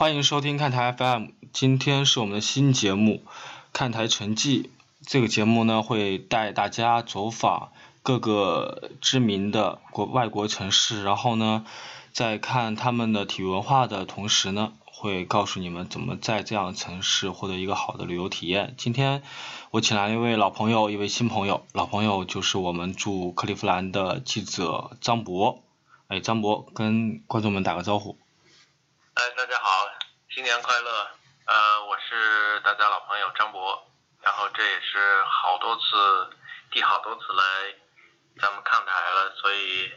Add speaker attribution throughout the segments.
Speaker 1: 欢迎收听看台 FM，今天是我们的新节目《看台成绩》。这个节目呢，会带大家走访各个知名的国外国城市，然后呢，在看他们的体育文化的同时呢，会告诉你们怎么在这样的城市获得一个好的旅游体验。今天我请来了一位老朋友，一位新朋友。老朋友就是我们驻克利夫兰的记者张博。哎，张博跟观众们打个招呼。
Speaker 2: 哎，大家好，新年快乐！呃，我是大家老朋友张博，然后这也是好多次，第好多次来咱们看台了，所以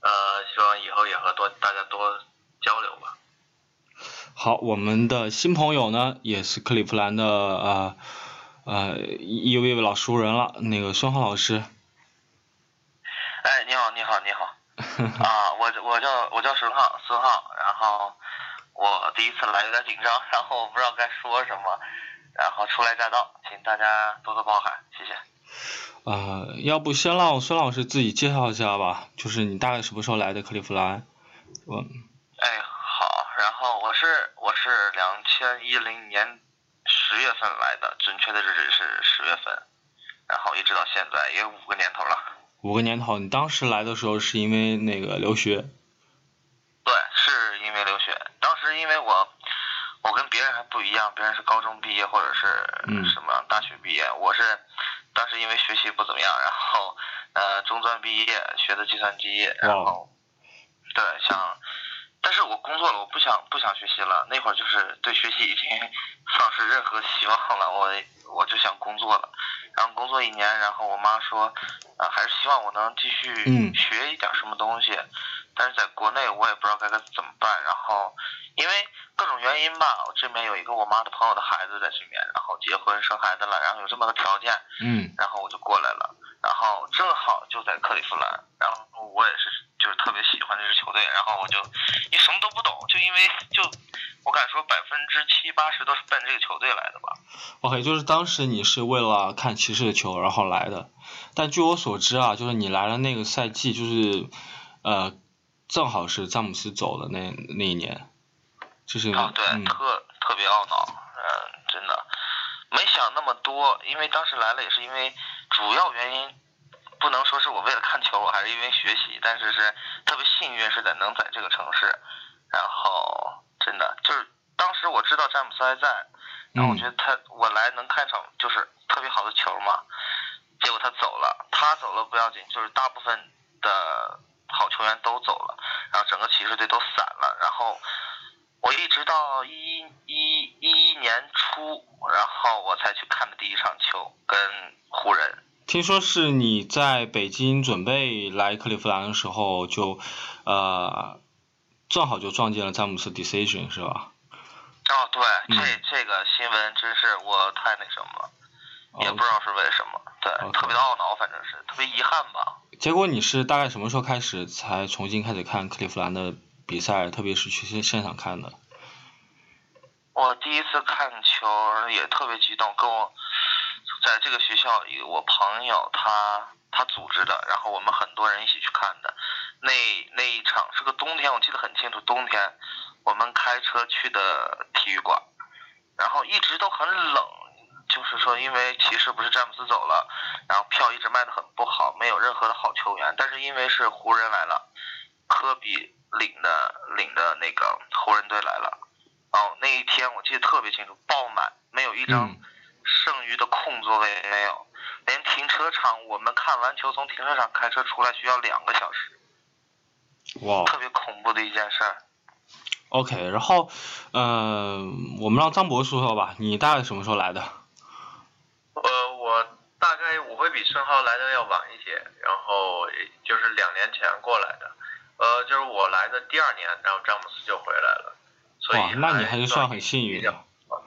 Speaker 2: 呃，希望以后也和多大家多交流吧。
Speaker 1: 好，我们的新朋友呢，也是克利夫兰的呃呃一一位老熟人了，那个孙浩老师。
Speaker 2: 哎，你好，你好，你好。啊，我我叫我叫孙浩，孙浩，然后我第一次来有点紧张，然后我不知道该说什么，然后初来乍到，请大家多多包涵，谢谢。
Speaker 1: 呃，要不先让孙老师自己介绍一下吧，就是你大概什么时候来的克利夫兰？我
Speaker 2: 哎，好，然后我是我是两千一零年十月份来的，准确的日子是十月份，然后一直到现在也有五个年头了。
Speaker 1: 五个年头，你当时来的时候是因为那个留学？
Speaker 2: 对，是因为留学。当时因为我我跟别人还不一样，别人是高中毕业或者
Speaker 1: 嗯
Speaker 2: 是什么大学毕业，我是当时因为学习不怎么样，然后呃中专毕业学的计算机，然后对想，但是我工作了，我不想不想学习了，那会儿就是对学习已经 丧失任何希望了，我我就想工作了。然后工作一年，然后我妈说，啊、还是希望我能继续
Speaker 1: 嗯
Speaker 2: 学一点什么东西，但是在国内我也不知道该该怎么办。然后因为各种原因吧，我这边有一个我妈的朋友的孩子在这边，然后结婚生孩子了，然后有这么个条件，
Speaker 1: 嗯
Speaker 2: 然后我就过来了。然后正好就在克利夫兰，然后我也是就是特别喜欢这支球队，然后我就因为什么都不懂，就因为就我敢说百分之七八十都是奔这个球队来的吧。
Speaker 1: ，OK，就是当时你是为了看骑士的球然后来的，但据我所知啊，就是你来了那个赛季，就是呃，正好是詹姆斯走的那那一年，就是
Speaker 2: 啊，对，
Speaker 1: 嗯。
Speaker 2: 特特别懊恼，嗯，真的。没想那么多，因为当时来了也是因为主要原因，不能说是我为了看球，还是因为学习，但是是特别幸运是在能在这个城市，然后真的就是当时我知道詹姆斯还在，然后我觉得他我来能看场就是特别好的球嘛，结果他走了，他走了不要紧，就是大部分的好球员都走了，然后整个骑士队都散了，然后。我一直到一一一一年初，然后我才去看的第一场球，跟湖人。
Speaker 1: 听说是你在北京准备来克利夫兰的时候就，呃，正好就撞见了詹姆斯 decision 是吧？
Speaker 2: 哦，对，
Speaker 1: 嗯
Speaker 2: 这这个新闻真是我太那什么了，也
Speaker 1: 哦
Speaker 2: 不知道是为什么，对特别的懊恼，反正是特别遗憾吧。
Speaker 1: 结果你是大概什么时候开始才重新开始看克利夫兰的比赛，特别是去现现场看的？
Speaker 2: 我第一次看球也特别激动，跟我在这个学校有我朋友他他组织的，然后我们很多人一起去看的。那那一场是个冬天，我记得很清楚，冬天我们开车去的体育馆，然后一直都很冷，就是说因为骑士不是詹姆斯走了，然后票一直卖的很不好，没有任何的好球员，但是因为是湖人来了，科比领的领的那个湖人队来了。哦，那一天我记得特别清楚，爆满，没有一张
Speaker 1: 嗯
Speaker 2: 剩余的空座位没有，连停车场我们看完球从停车场开车出来需要两个小时，
Speaker 1: 哇，
Speaker 2: 特别恐怖的一件事儿。
Speaker 1: OK，然后，嗯、我们让张博说说吧，你大概什么时候来的？
Speaker 3: 呃，我大概我会比孙浩来的要晚一些，然后也就是两年前过来的。呃，就是我来的第二年，然后詹姆斯就回来了，所以
Speaker 1: 哇，那你还是算很幸运的。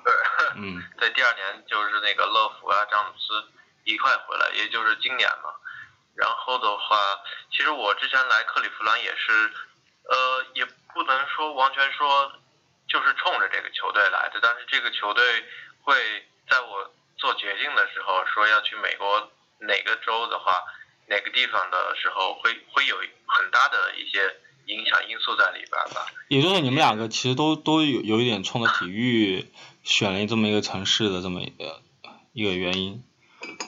Speaker 3: 对，
Speaker 1: 嗯
Speaker 3: 在第二年就是那个乐福啊、詹姆斯一块回来，也就是今年嘛。然后的话，其实我之前来克利夫兰也是，呃，也不能说完全说就是冲着这个球队来的，但是这个球队会在我做决定的时候说要去美国哪个州的话，哪个地方的时候，会会有很大的一些影响因素在里边吧。
Speaker 1: 也就是你们两个其实都都有有一点冲着体育选了这么一个城市的这么一个一个原因。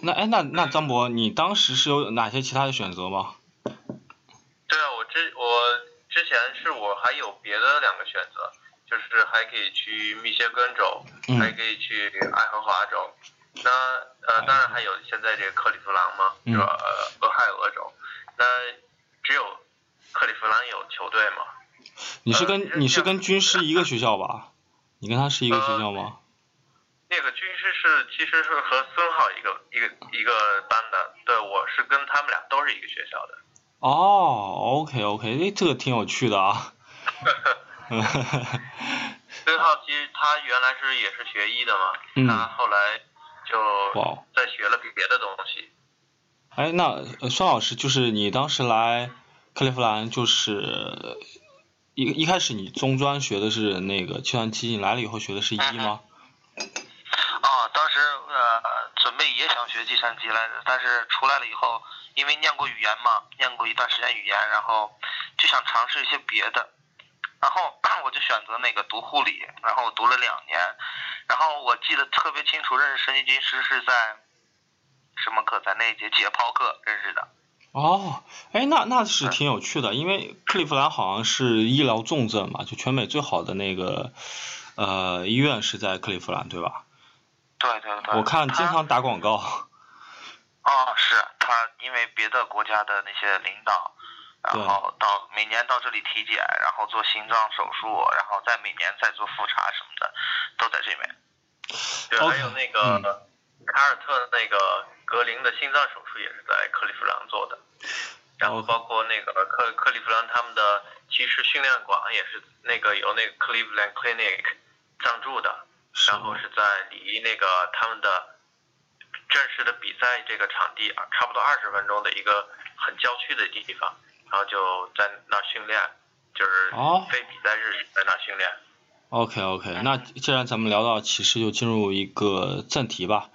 Speaker 1: 那哎，那那张博，你当时是有哪些其他的选择吗？
Speaker 3: 对啊，我之我之前是我还有别的两个选择，就是还可以去密歇根州，
Speaker 1: 嗯
Speaker 3: 还可以去爱荷华州。那呃，当然还有现在这个克利夫兰嘛，
Speaker 1: 嗯
Speaker 3: 是吧？呃，俄亥俄州。那只有克利夫兰有球队嘛？
Speaker 1: 你是
Speaker 3: 呃
Speaker 1: 跟你是跟军师一个学校吧？你跟他是一个学校
Speaker 3: 呃
Speaker 1: 吗？
Speaker 3: 那个军师是其实是和孙浩一个一个一个班的，对我是跟他们俩都是一个学校的。
Speaker 1: 哦，OK OK，哎，这个挺有趣的啊。
Speaker 3: 孙浩其实他原来是也是学医的嘛，
Speaker 1: 嗯
Speaker 3: 他后来就
Speaker 1: 哇，
Speaker 3: 再学了别的东西。
Speaker 1: 哎，那呃孙老师，就是你当时来克利夫兰，就是一一开始你中专学的是那个计算机，你来了以后学的是一吗？
Speaker 2: 啊，当时呃准备也想学计算机来着，但是出来了以后，因为念过语言嘛，念过一段时间语言，然后就想尝试一些别的，然后 我就选择那个读护理，然后我读了两年，然后我记得特别清楚，认识神经军师是在什么课，在那一节解剖课认识的。
Speaker 1: 哦，哎，那那是挺有趣的，因为克利夫兰好像是医疗重镇嘛，就全美最好的那个呃医院是在克利夫兰，对吧？
Speaker 2: 对对对。
Speaker 1: 我看经常打广告。
Speaker 2: 哦，是他因为别的国家的那些领导，然后到每年到这里体检，然后做心脏手术，然后再每年再做复查什么的，都在这边。
Speaker 3: 对还有那个凯尔特那个格林的心脏手术也是在克利夫兰做的，然后包括那个克克利夫兰他们的骑士训练馆也是那个由那个 Cleveland Clinic 赞助的，然后是在离那个他们的正式的比赛这个场地啊差不多二十分钟的一个很郊区的地方，然后就在那训练，就是
Speaker 1: 哦
Speaker 3: 非比赛日在那训练。
Speaker 1: OK OK，那既然咱们聊到骑士，就进入一个正题吧。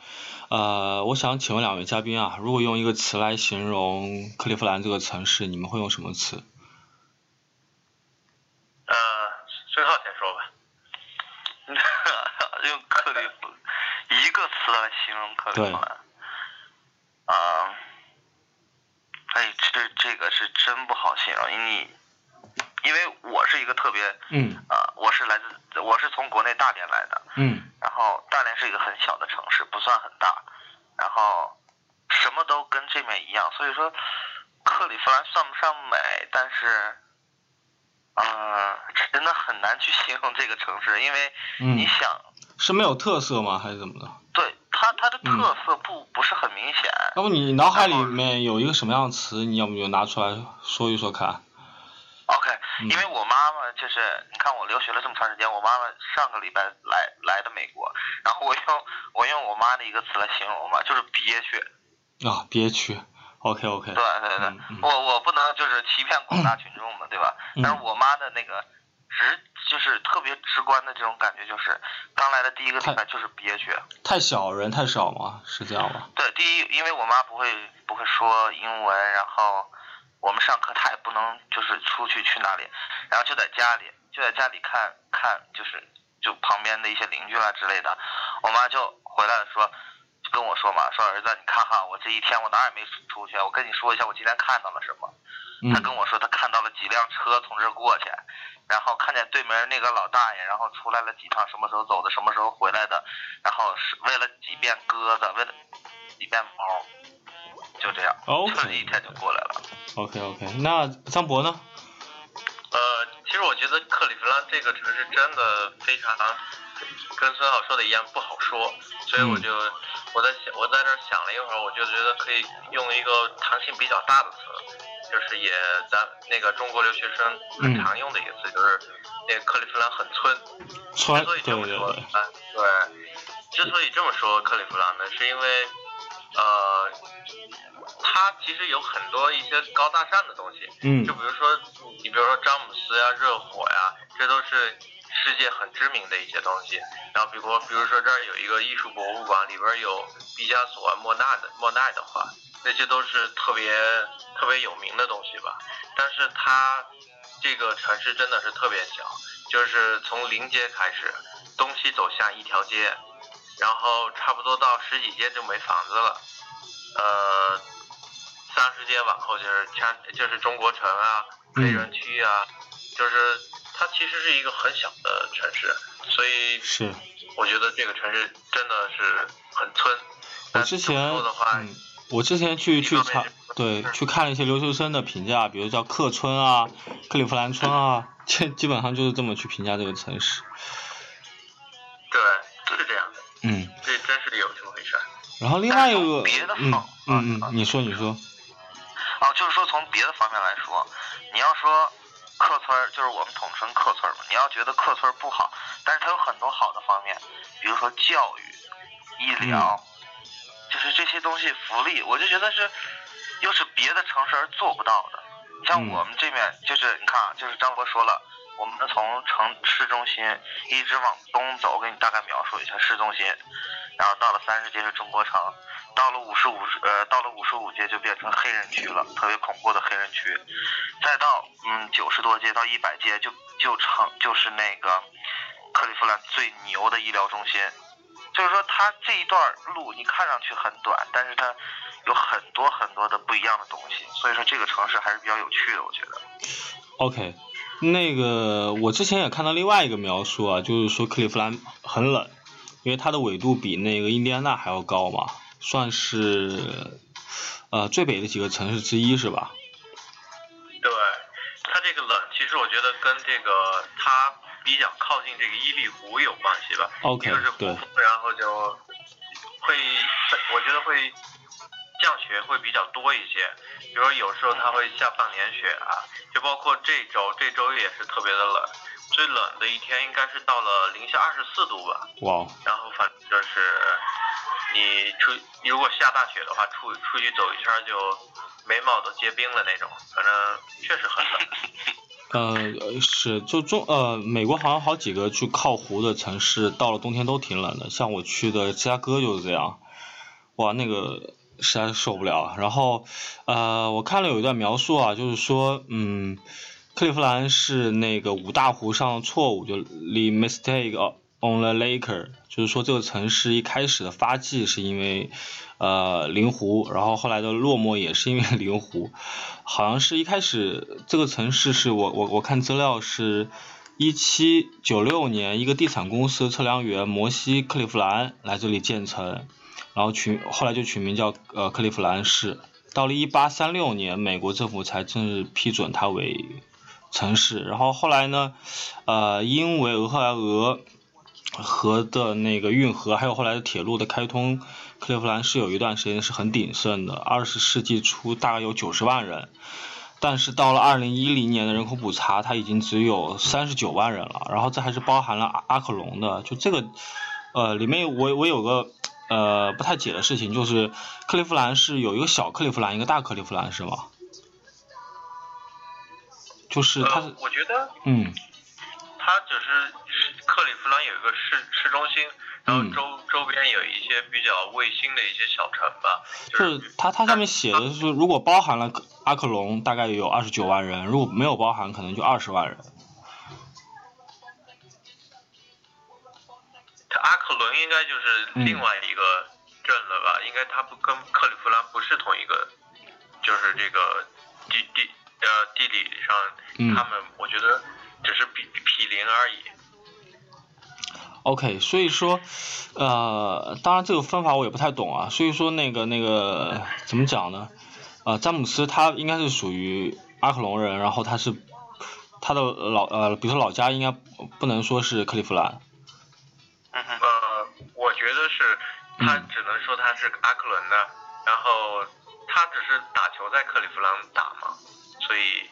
Speaker 1: 呃，我想请问两位嘉宾啊，如果用一个词来形容克利夫兰这个城市，你们会用什么词？
Speaker 3: 呃，孙浩先说吧。
Speaker 2: 用克利夫一个词来形容克利夫兰，啊、哎，这这个是真不好形容，因为因为我是一个特别
Speaker 1: 嗯
Speaker 2: 啊、我是来自我是从国内大连来的，
Speaker 1: 嗯
Speaker 2: 然后大连是一个很小的城市，不算很大，然后什么都跟这面一样，所以说克利夫兰算不上美，但是，嗯、真的很难去形容这个城市，因为你
Speaker 1: 嗯，
Speaker 2: 想，
Speaker 1: 是没有特色吗？还是怎么的？
Speaker 2: 对它它的
Speaker 1: 嗯
Speaker 2: 特色不、不是很明显，
Speaker 1: 要不你脑海里面有一个什么样的词，你要不就拿出来说一说看。
Speaker 2: OK，
Speaker 1: 嗯
Speaker 2: 因为我妈妈就是，你看我留学了这么长时间，我妈妈上个礼拜来来的美国，然后我用我用我妈的一个词来形容嘛，就是憋屈。
Speaker 1: 啊，憋屈。OK OK。
Speaker 2: 对对对，我我不能就是欺骗广大群众嘛，对吧？
Speaker 1: 嗯
Speaker 2: 但是我妈的那个直就是特别直观的这种感觉，就是刚来的第一个礼拜就是憋屈。
Speaker 1: 太小人太少吗？是这样吗？
Speaker 2: 对，第一，因为我妈不会不会说英文，然后我们上课她也不能就是出去去哪里，然后就在家里就在家里看看就是就旁边的一些邻居啦之类的，我妈就回来说。就跟我说嘛，说儿子，你看哈，我这一天我哪儿也没出去，我跟你说一下我今天看到了什么。他
Speaker 1: 嗯
Speaker 2: 跟我说他看到了几辆车从这儿过去，然后看见对门那个老大爷，然后出来了几趟，什么时候走的，什么时候回来的，然后是为了几遍鸽子，为了几遍猫，就这样就这一天就过来了。
Speaker 1: OK OK。那张博呢？
Speaker 3: 呃，其实我觉得克利夫兰这个城市真的非常，跟孙浩说的一样不好说，所以我就、我在想，我在这儿想了一会儿，我就觉得可以用一个弹性比较大的词，就是也咱那个中国留学生很
Speaker 1: 嗯
Speaker 3: 常用的一个词，就是那个克利夫兰很村。
Speaker 1: 村
Speaker 3: 之所以这么说，
Speaker 1: 对对对，
Speaker 3: 啊，对，之所以这么说克利夫兰呢，是因为，呃，它其实有很多一些高大上的东西，
Speaker 1: 嗯
Speaker 3: 就比如说，你比如说詹姆斯呀、热火呀，这都是世界很知名的一些东西。然后，比如比如说这儿有一个艺术博物馆，里边有毕加索啊、莫奈的莫奈的画，那些都是特别特别有名的东西吧。但是它这个城市真的是特别小，就是从临街开始，东西走向一条街，然后差不多到十几街就没房子了，呃，三十街往后就是像就是中国城啊、
Speaker 1: 嗯
Speaker 3: 黑人区啊，就是它其实是一个很小的城市，所以
Speaker 1: 是。
Speaker 3: 我觉得这个城市真的是很村。
Speaker 1: 我之前
Speaker 3: 的话，
Speaker 1: 嗯，我之前去去查对，
Speaker 3: 嗯
Speaker 1: 去看了一些留学生的评价，比如叫克村啊、克利夫兰村啊，基基本上就是这么去评价这个城市。
Speaker 3: 对，就是这样的，
Speaker 1: 嗯，
Speaker 3: 这真是有这么回事。
Speaker 1: 然后另外一个
Speaker 2: 别的，
Speaker 1: 嗯嗯
Speaker 2: 啊
Speaker 1: 嗯，你说你说，
Speaker 2: 哦，就是说从别的方面来说，你要说客村儿，就是我们统称客村儿嘛。你要觉得客村儿不好，但是它有很多好的方面，比如说教育、医疗，就是这些东西福利，我就觉得是又是别的城市而做不到的。像
Speaker 1: 嗯
Speaker 2: 我们这边，就是你看啊，就是张博说了，我们从城市中心一直往东走，我给你大概描述一下市中心，然后到了三十街是中国城，到了五十五呃到了五十五街就变成黑人区了，特别恐怖的黑人区，再到嗯九十多街到一百街就就成就是那个克利夫兰最牛的医疗中心，就是说它这一段路你看上去很短，但是它有很多很多的不一样的东西，所以说这个城市还是比较有趣的，我觉得。
Speaker 1: OK，那个我之前也看到另外一个描述啊，就是说克利夫兰很冷，因为它的纬度比那个印第安纳还要高嘛，算是呃最北的几个城市之一是吧？
Speaker 3: 对，它这个冷，其实我觉得跟这个它比较靠近这个伊利湖有关系吧。个是
Speaker 1: 对
Speaker 3: 湖，然后就会，我觉得会降雪会比较多一些。比如说有时候它会下半年雪啊，就包括这周，这周也是特别的冷，最冷的一天应该是到了零下二十四度吧。
Speaker 1: 哇，
Speaker 3: 然后反正就是你出你如果下大雪的话，出出去走一圈就眉毛都结冰了那种，反正确实很冷。
Speaker 1: 呃是就中呃美国好像好几个去靠湖的城市，到了冬天都挺冷的，像我去的芝加哥就是这样，哇那个实在受不了。然后呃我看了有一段描述啊，就是说嗯。克利夫兰是那个五大湖上的错误，就 the mistake on the lake，就是说这个城市一开始的发迹是因为呃灵湖，然后后来的落寞也是因为 灵湖，好像是一开始这个城市是我我我看资料是一七九六年一个地产公司测量员摩西克利夫兰来这里建成，然后取后来就取名叫呃克利夫兰市，到了一八三六年美国政府才正式批准它为城市，然后后来呢，呃，因为俄亥俄河的那个运河，还有后来的铁路的开通，克利夫兰是有一段时间是很鼎盛的，二十世纪初大概有九十万人，但是到了二零一零年的人口普查，它已经只有三十九万人了，然后这还是包含了阿阿克隆的，就这个，呃，里面我我有个呃不太解的事情，就是克利夫兰是有一个小克利夫兰，一个大克利夫兰是吗？就是它是
Speaker 3: 呃，我觉得
Speaker 1: 嗯
Speaker 3: 它只是克利夫兰有一个市市中心，然后
Speaker 1: 嗯
Speaker 3: 周、周边有一些比较卫星的一些小城吧。
Speaker 1: 就是是它它上面写的是，如果包含了阿克隆，大概有二十九万人；如果没有包含，可能就二十万人。
Speaker 3: 它阿克伦应该就是
Speaker 1: 嗯
Speaker 3: 另外一个镇了吧？应该它不跟克利夫兰不是同一个，就是这个地地呃地理上，
Speaker 1: 嗯
Speaker 3: 他们我觉得只是比比毗邻而已。
Speaker 1: OK，所以说，呃，当然这个分法我也不太懂啊。所以说那个那个怎么讲呢？呃，詹姆斯他应该是属于阿克隆人，然后他是他的老呃，比如说老家应该不能说是克利夫兰。
Speaker 2: 嗯哼，
Speaker 3: 呃，我觉得是，他
Speaker 1: 嗯
Speaker 3: 只能说他是阿克伦的，然后他只是打球在克利夫兰打嘛，所以，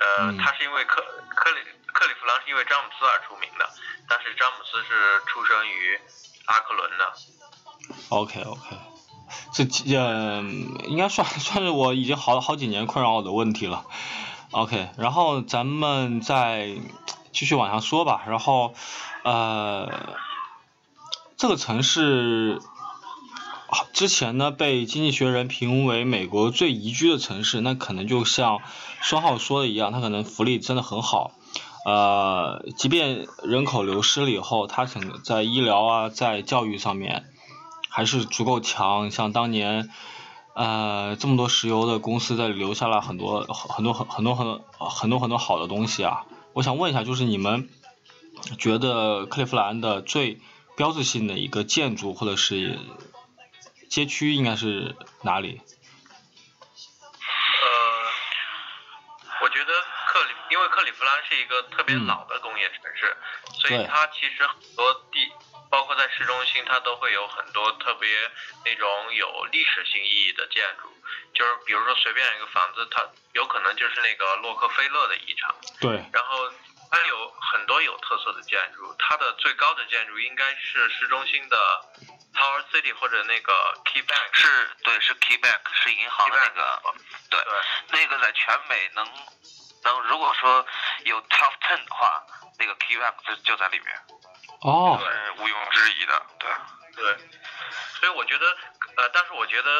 Speaker 3: 呃，
Speaker 1: 嗯
Speaker 3: 他是因为克克里克利夫兰是因为詹姆斯而出名的，但是詹姆斯是出生于阿克伦的。
Speaker 1: OK OK，这呃应该算算是我已经好好几年困扰我的问题了。OK，然后咱们再继续往下说吧。然后呃，这个城市啊之前呢被经济学人评为美国最宜居的城市，那可能就像双浩说的一样，它可能福利真的很好。呃，即便人口流失了以后，它可能在医疗啊，在教育上面。还是足够强，像当年，呃，这么多石油的公司在留下了很多很多很很多很多很多很多好的东西啊。我想问一下，就是你们觉得克利夫兰的最标志性的一个建筑或者是街区应该是哪里？
Speaker 3: 呃，我觉得克里，因为克利夫兰是一个特别
Speaker 1: 嗯
Speaker 3: 老的工业城市，所以它其实很多地，包括在市中心，它都会有很多特别那种有历史性意义的建筑。就是比如说随便一个房子，它有可能就是那个洛克菲勒的遗产，
Speaker 1: 对，
Speaker 3: 然后它有很多有特色的建筑，它的最高的建筑应该是市中心的 Tower City 或者那个 Key Bank。
Speaker 2: 是对，是 Keybank，是银行的那个，对，
Speaker 3: 对，
Speaker 2: 那个在全美能能，如果说有 Top Ten 的话，那个 Keybank 就就在里面，
Speaker 1: 哦，
Speaker 2: 是毋庸置疑的，对。
Speaker 3: 对，所以我觉得，呃，但是我觉得，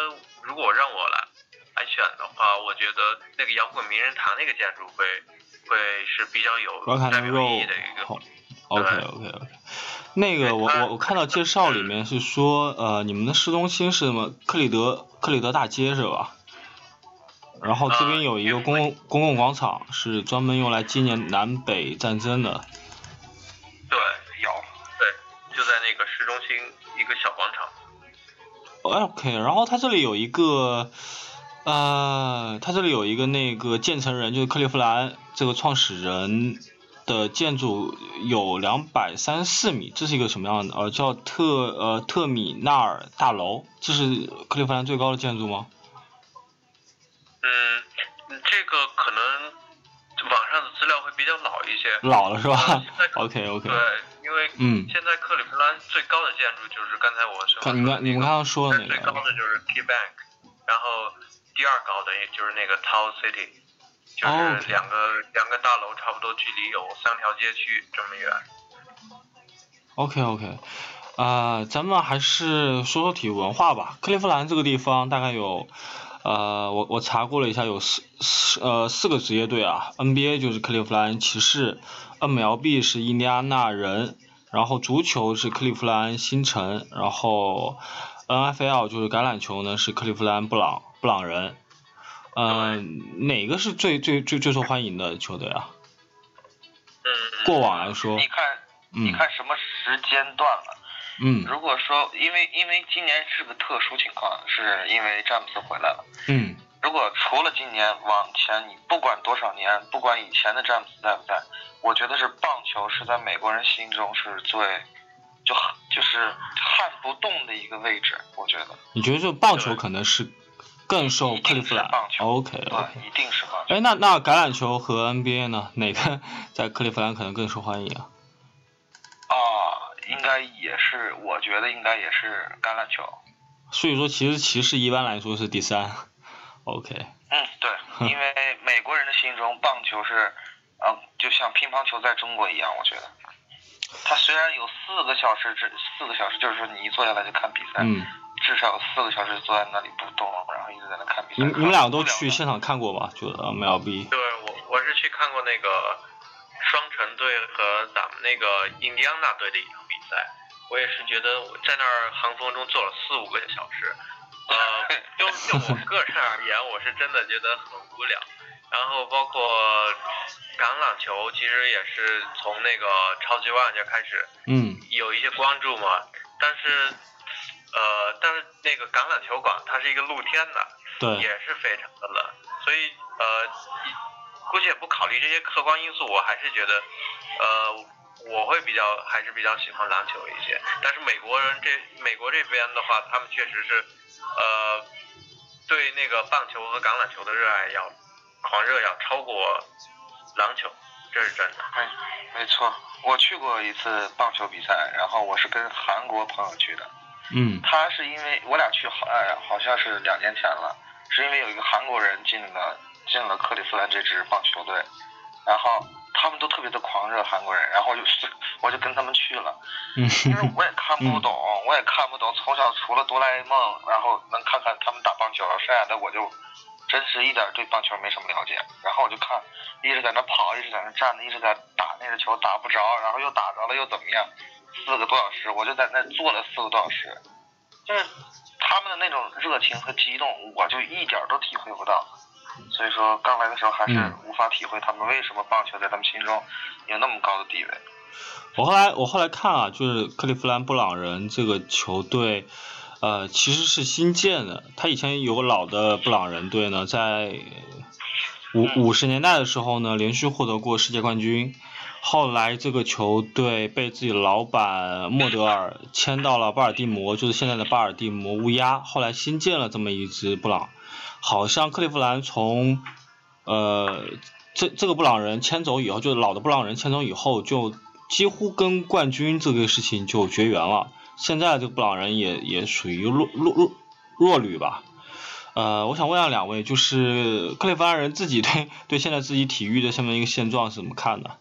Speaker 3: 如果让我来来选的话，我觉得那个摇滚名人堂那个建筑会会是比较有代表意义的一个。
Speaker 1: 好，OK OK OK。那个我我我看到介绍里面是说，呃，你们的市中心是什么？克里德克里德大街是吧？然后这边有一个公共公共广场，是专门用来纪念南北战争的。
Speaker 3: 对，有，对，就在那个市中心一个小广场。
Speaker 1: OK，然后它这里有一个，呃，它这里有一个那个建成人，就是克利夫兰这个创始人的建筑有两百三十四米，这是一个什么样的？呃，叫特呃特米纳尔大楼，这是克利夫兰最高的建筑吗？
Speaker 3: 嗯，这个可能网上的资料会比较老一些。
Speaker 1: 老了是吧？OK OK，
Speaker 3: 对，因为
Speaker 1: 嗯
Speaker 3: 现在克利夫兰最高的建筑就是刚才我说
Speaker 1: 你们你们刚刚说的那个
Speaker 3: 最高，的就是 Key Bank，然后第二高的也就是那个 Tower City，就
Speaker 1: 哦
Speaker 3: 两个、两个大楼差不多距离有三条街区这么远。
Speaker 1: OK OK，啊、咱们还是说说体育文化吧。克利夫兰这个地方大概有，呃，我我查过了一下，有四四呃四个职业队啊，NBA 就是克利夫兰骑士，MLB 是印第安纳人，然后足球是克利夫兰新城，然后 NFL 就是橄榄球呢是克利夫兰布朗布朗人。嗯、哪个是最最最最受欢迎的球队啊？
Speaker 3: 嗯，
Speaker 1: 过往来说
Speaker 2: 你，看，你
Speaker 1: 嗯
Speaker 2: 看什么时间段了？
Speaker 1: 嗯
Speaker 2: 如果说，因为因为今年是个特殊情况，是因为詹姆斯回来了。
Speaker 1: 嗯
Speaker 2: 如果除了今年往前，你不管多少年，不管以前的詹姆斯在不在，我觉得是棒球是在美国人心中是最就就是撼不动的一个位置。我觉得，
Speaker 1: 你觉得这棒球可能是更受克利夫兰？OK
Speaker 2: 对一定是棒球。
Speaker 1: 哎，那那橄榄球和 NBA 呢？哪个在克利夫兰可能更受欢迎啊？
Speaker 2: 啊，应该也是，我觉得应该也是橄榄球。
Speaker 1: 所以说，其实骑士一般来说是第三。OK，
Speaker 2: 嗯，对，因为美国人的心中棒球是，嗯、就像乒乓球在中国一样，我觉得。它虽然有四个小时，之四个小时，就是说你一坐下来就看比赛，
Speaker 1: 嗯，
Speaker 2: 至少四个小时坐在那里不动，然后一直在那看比赛。
Speaker 1: 你们你们两个都去现场看过吧？就 MLB。
Speaker 3: 对我我是去看过那个双城队和咱们那个印第安纳队的一场比赛，我也是觉得我在那儿寒风中坐了四五个小时，呃，就就我个人而言，我是真的觉得很无聊。然后包括橄榄球，其实也是从那个超级碗就开始
Speaker 1: 嗯
Speaker 3: 有一些关注嘛，但是呃，但是那个橄榄球馆它是一个露天的，
Speaker 1: 对
Speaker 3: 也是非常的冷，所以呃，一姑且不考虑这些客观因素，我还是觉得，呃，我会比较还是比较喜欢篮球一些。但是美国人这美国这边的话，他们确实是，呃，对那个棒球和橄榄球的热爱要狂热要超过篮球，这是真的。
Speaker 2: 没没错，我去过一次棒球比赛，然后我是跟韩国朋友去的。
Speaker 1: 嗯。
Speaker 2: 他是因为我俩去好，哎，好像是两年前了，是因为有一个韩国人进了进了克利夫兰这支棒球队，然后他们都特别的狂热韩国人，然后就是我就跟他们去了，
Speaker 1: 嗯
Speaker 2: 因为我也看不懂，我也看不懂，从小除了哆啦 A 梦，然后能看看他们打棒球，剩下的我就真是一点对棒球没什么了解，然后我就看一直在那跑，一直在那站着，一直在打那个球打不着，然后又打着了又怎么样，四个多小时，我就在那坐了四个多小时，就是他们的那种热情和激动，我就一点都体会不到。所以说，刚来的时候还是
Speaker 1: 嗯
Speaker 2: 无法体会他们为什么棒球在他们心中有那么高的地位。
Speaker 1: 我后来我后来看啊，就是克利夫兰布朗人这个球队，呃，其实是新建的。他以前有个老的布朗人队呢，在五五十年代的时候呢，连续获得过世界冠军。后来这个球队被自己老板莫德尔签到了巴尔的摩，就是现在的巴尔的摩乌鸦。后来新建了这么一支布朗，好像克利夫兰从呃这这个布朗人迁走以后，就是老的布朗人迁走以后，就几乎跟冠军这个事情就绝缘了。现在这个布朗人也也属于弱弱弱弱旅吧。呃，我想问下两位，就是克利夫兰人自己对对现在自己体育的这么一个现状是怎么看的？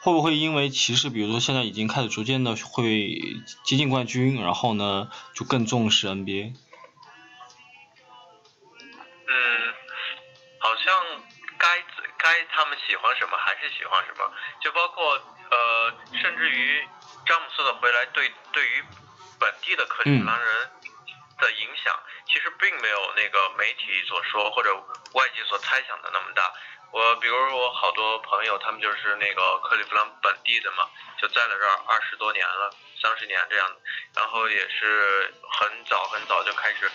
Speaker 1: 会不会因为骑士，比如说现在已经开始逐渐的会接近冠军，然后呢就更重视 NBA？
Speaker 3: 嗯，好像该该他们喜欢什么还是喜欢什么，就包括呃，甚至于詹姆斯的回来对对于本地的克利夫兰人的影响，其实并没有那个媒体所说或者外界所猜想的那么大。我比如说我好多朋友，他们就是那个克利夫兰本地的嘛，就在了这儿二十多年了，三十年这样，然后也是很早很早就开始，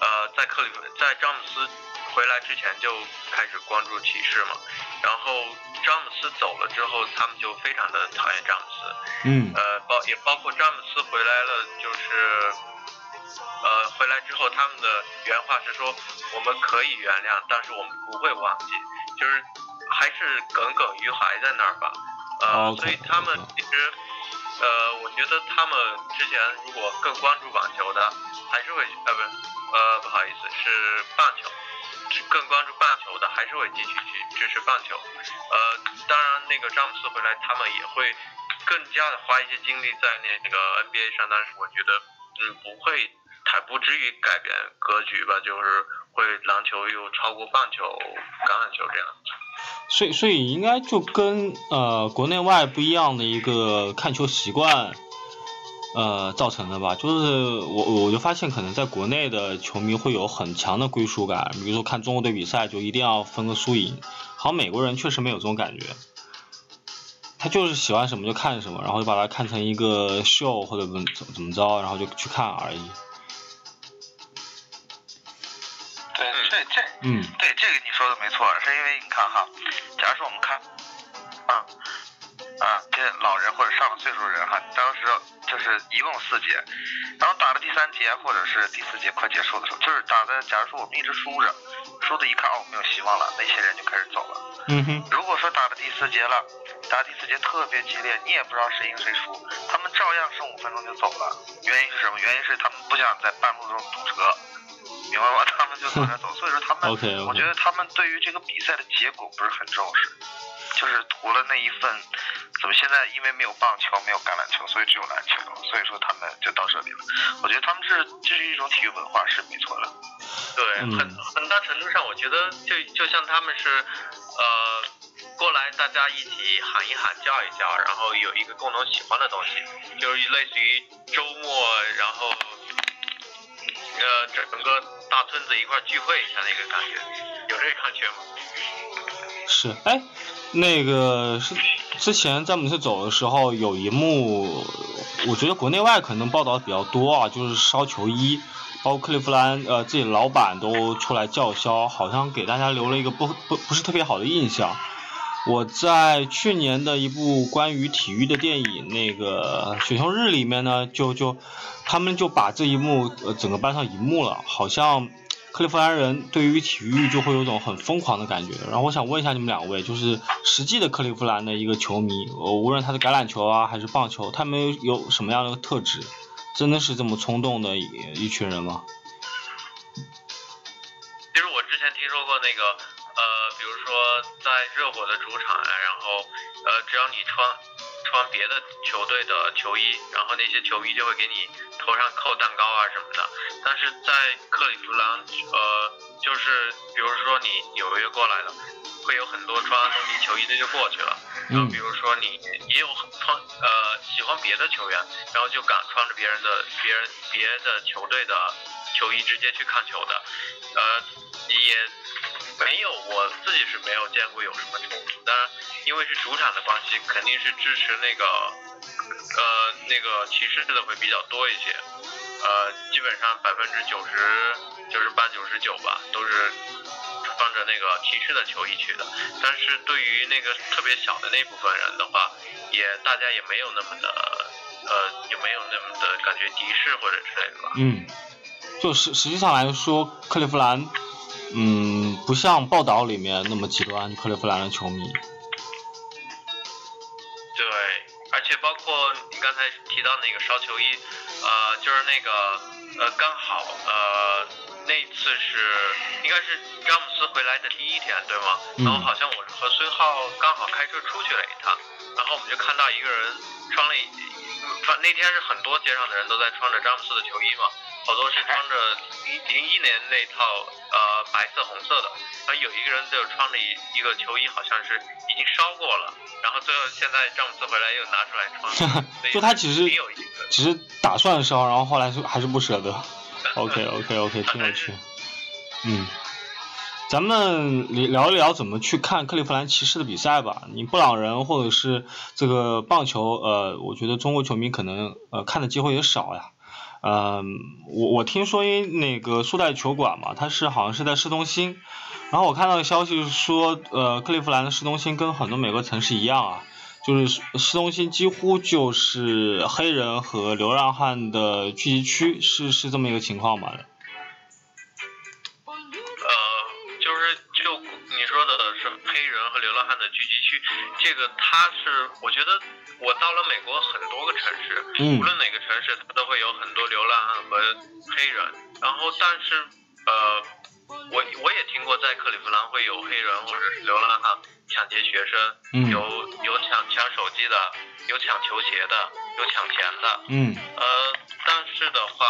Speaker 3: 呃，在克利夫在詹姆斯回来之前就开始关注骑士嘛，然后詹姆斯走了之后，他们就非常的讨厌詹姆斯，
Speaker 1: 嗯。
Speaker 3: 呃，包也包括詹姆斯回来了，就是，呃，回来之后他们的原话是说，我们可以原谅，但是我们不会忘记，就是还是耿耿于怀在那儿吧，呃所以他们其实，呃，我觉得他们之前如果更关注网球的，还是会，呃，不是，呃，不好意思，是棒球。更关注棒球的，还是会继续去支持棒球。呃，当然，那个詹姆斯回来，他们也会更加的花一些精力在那那个 NBA 上，但是我觉得，嗯，不会还不至于改变格局吧，就是会篮球又超过棒球、橄榄球这样。
Speaker 1: 所以所以应该就跟呃国内外不一样的一个看球习惯，呃造成的吧。就是我我就发现可能在国内的球迷会有很强的归属感，比如说看中国队比赛就一定要分个输赢，好像美国人确实没有这种感觉。他就是喜欢什么就看什么，然后就把它看成一个秀或者怎么怎么着，然后就去看而已。
Speaker 2: 对，这这
Speaker 1: 嗯
Speaker 2: 对这个你说的没错，是因为你看哈，假如说我们看，啊啊，这老人或者上了岁数的人哈，当时就是一共四节，然后打到第三节或者是第四节快结束的时候，就是打的，假如说我们一直输着，输的一看哦没有希望了，那些人就开始走了。
Speaker 1: 嗯哼
Speaker 2: 如果说打到第四节了，打第四节特别激烈，你也不知道谁赢谁输，他们照样剩五分钟就走了。原因是什么？原因是他们不想在半路中堵车，明白吗？他们就往那走。所以说他们我觉得他们对于这个比赛的结果不是很重视，就是图了那一份。怎么现在因为没有棒球，没有橄榄球，所以只有篮球，所以说他们就到这里了。我觉得他们是这是一种体育文化是没错的。
Speaker 3: 对，
Speaker 1: 嗯
Speaker 3: 很很大程度上，我觉得就就像他们是，呃，过来大家一起喊一喊、叫一叫，然后有一个共同喜欢的东西，就是类似于周末，然后，呃，整个大村子一块聚会一下那个感觉，有这个感觉吗？
Speaker 1: 是，哎，那个是之前詹姆斯走的时候有一幕，我觉得国内外可能报道比较多啊，就是烧球衣，包括克利夫兰呃自己老板都出来叫嚣，好像给大家留了一个不不不是特别好的印象。我在去年的一部关于体育的电影《那个选秀日》里面呢，就就他们就把这一幕呃整个搬上荧幕了，好像克利夫兰人对于体育就会有种很疯狂的感觉。然后我想问一下你们两位，就是实际的克利夫兰的一个球迷，呃，无论他是橄榄球啊还是棒球，他们有什么样的特质？真的是这么冲动的一一群人吗？
Speaker 3: 其实我之前听说过那个，呃，比如说在热火的主场啊，然后呃，只要你穿穿别的球队的球衣，然后那些球衣就会给你头上扣蛋糕啊什么的。但是在克利夫兰，呃，就是比如说你纽约过来的，会有很多穿东尼球衣的就过去了。然后比如说你也有穿呃喜欢别的球员，然后就敢穿着别人的别人别的球队的球衣直接去看球的，呃也没有我自己是没有见过有什么冲突，当然因为是主场的关系，肯定是支持那个呃那个骑士的会比较多一些，呃基本上百分之九十九十八九十九吧都是。穿着那个骑士的球衣去的，但是对于那个特别小的那部分人的话，也大家也没有那么的，呃，也没有那么的感觉敌视或者之类的吧。
Speaker 1: 嗯，就实实际上来说，克利夫兰，嗯，不像报道里面那么极端，克利夫兰的球迷。
Speaker 3: 对，而且包括你刚才提到那个烧球衣，呃，就是那个，呃，刚好，呃。那次是应该是詹姆斯回来的第一天，对吗？然后好像我和孙浩刚好开车出去了一趟，然后我们就看到一个人穿了一，穿那天是很多街上的人都在穿着詹姆斯的球衣嘛，好多是穿着零零一年那套呃白色红色的，然后有一个人就穿着一一个球衣，好像是已经烧过了，然后最后现在詹姆斯回来又拿出来穿，
Speaker 1: 就他其实其实打算烧，然后后来就还是不舍得。OK OK OK，挺有趣。嗯，咱们聊一聊怎么去看克利夫兰骑士的比赛吧。你布朗人或者是这个棒球，呃，我觉得中国球迷可能呃看的机会也少呀。嗯，我我听说因那个苏代球馆嘛，它是好像是在市中心，然后我看到的消息是说，呃，克利夫兰的市中心跟很多美国城市一样啊。就是市中心几乎就是黑人和流浪汉的聚集区，是是这么一个情况吗？
Speaker 3: 个它是我觉得我到了美国很多个城市，无论哪个城市它都会有很多流浪汉和黑人，然后但是呃。我我也听过，在克利夫兰会有黑人或者是流浪汉抢劫学生，有有抢抢手机的，有抢球鞋的，有抢钱的。
Speaker 1: 嗯。
Speaker 3: 呃，但是的话，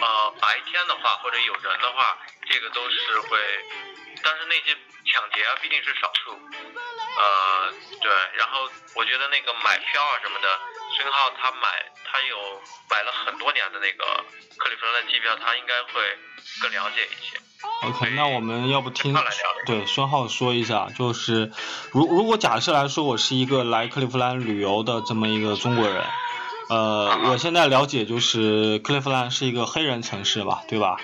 Speaker 3: 呃，白天的话或者有人的话，这个都是会，但是那些抢劫啊，毕竟是少数。呃，对，然后我觉得那个买票啊什么的，孙浩他买。他有买了很多年的那个克利夫兰的机票，他应该会更了解一些。
Speaker 1: OK，那我们要不听对孙浩说一下，就是如如果假设来说，我是一个来克利夫兰旅游的这么一个中国人，呃，我现在了解就是克利夫兰是一个黑人城市吧，对吧？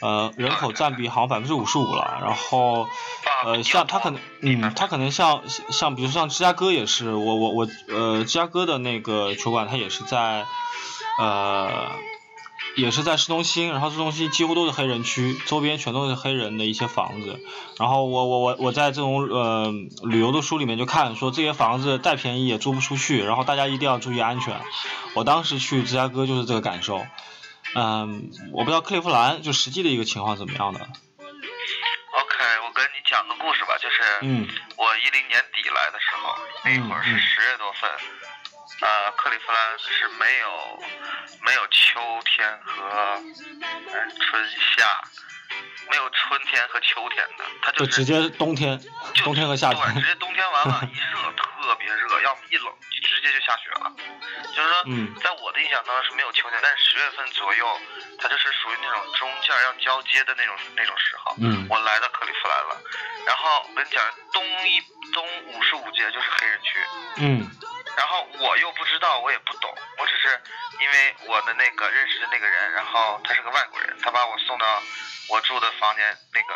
Speaker 1: 呃，人口占比好像百分之五十五了，然后，呃，像他可能，嗯，他可能像像比如像芝加哥也是，我我我，呃，芝加哥的那个球馆它也是在，呃，也是在市中心，然后市中心几乎都是黑人区，周边全都是黑人的一些房子，然后我我我我在这种呃旅游的书里面就看说这些房子再便宜也租不出去，然后大家一定要注意安全，我当时去芝加哥就是这个感受。嗯，我不知道克利夫兰就实际的一个情况怎么样的。
Speaker 2: OK，我跟你讲个故事吧，就是，
Speaker 1: 嗯，
Speaker 2: 我一零年底来的时候，那会儿是十月多份，呃，克利夫兰是没有没有秋天和春夏，没有春天和秋天的，它
Speaker 1: 就直接冬天，冬天和夏天，
Speaker 2: 直接冬天完了，一热特别热，要么一冷就直接就下雪了。就是说，在我的印象当中是没有秋天，但是十月份左右，它就是属于那种中间要交接的那种那种时候。
Speaker 1: 嗯，
Speaker 2: 我来到克利夫兰了，然后我跟你讲，东一东五十五街就是黑人区。
Speaker 1: 嗯，
Speaker 2: 然后我又不知道，我也不懂，我只是因为我的那个认识的那个人，然后他是个外国人，他把我送到我住的房间那个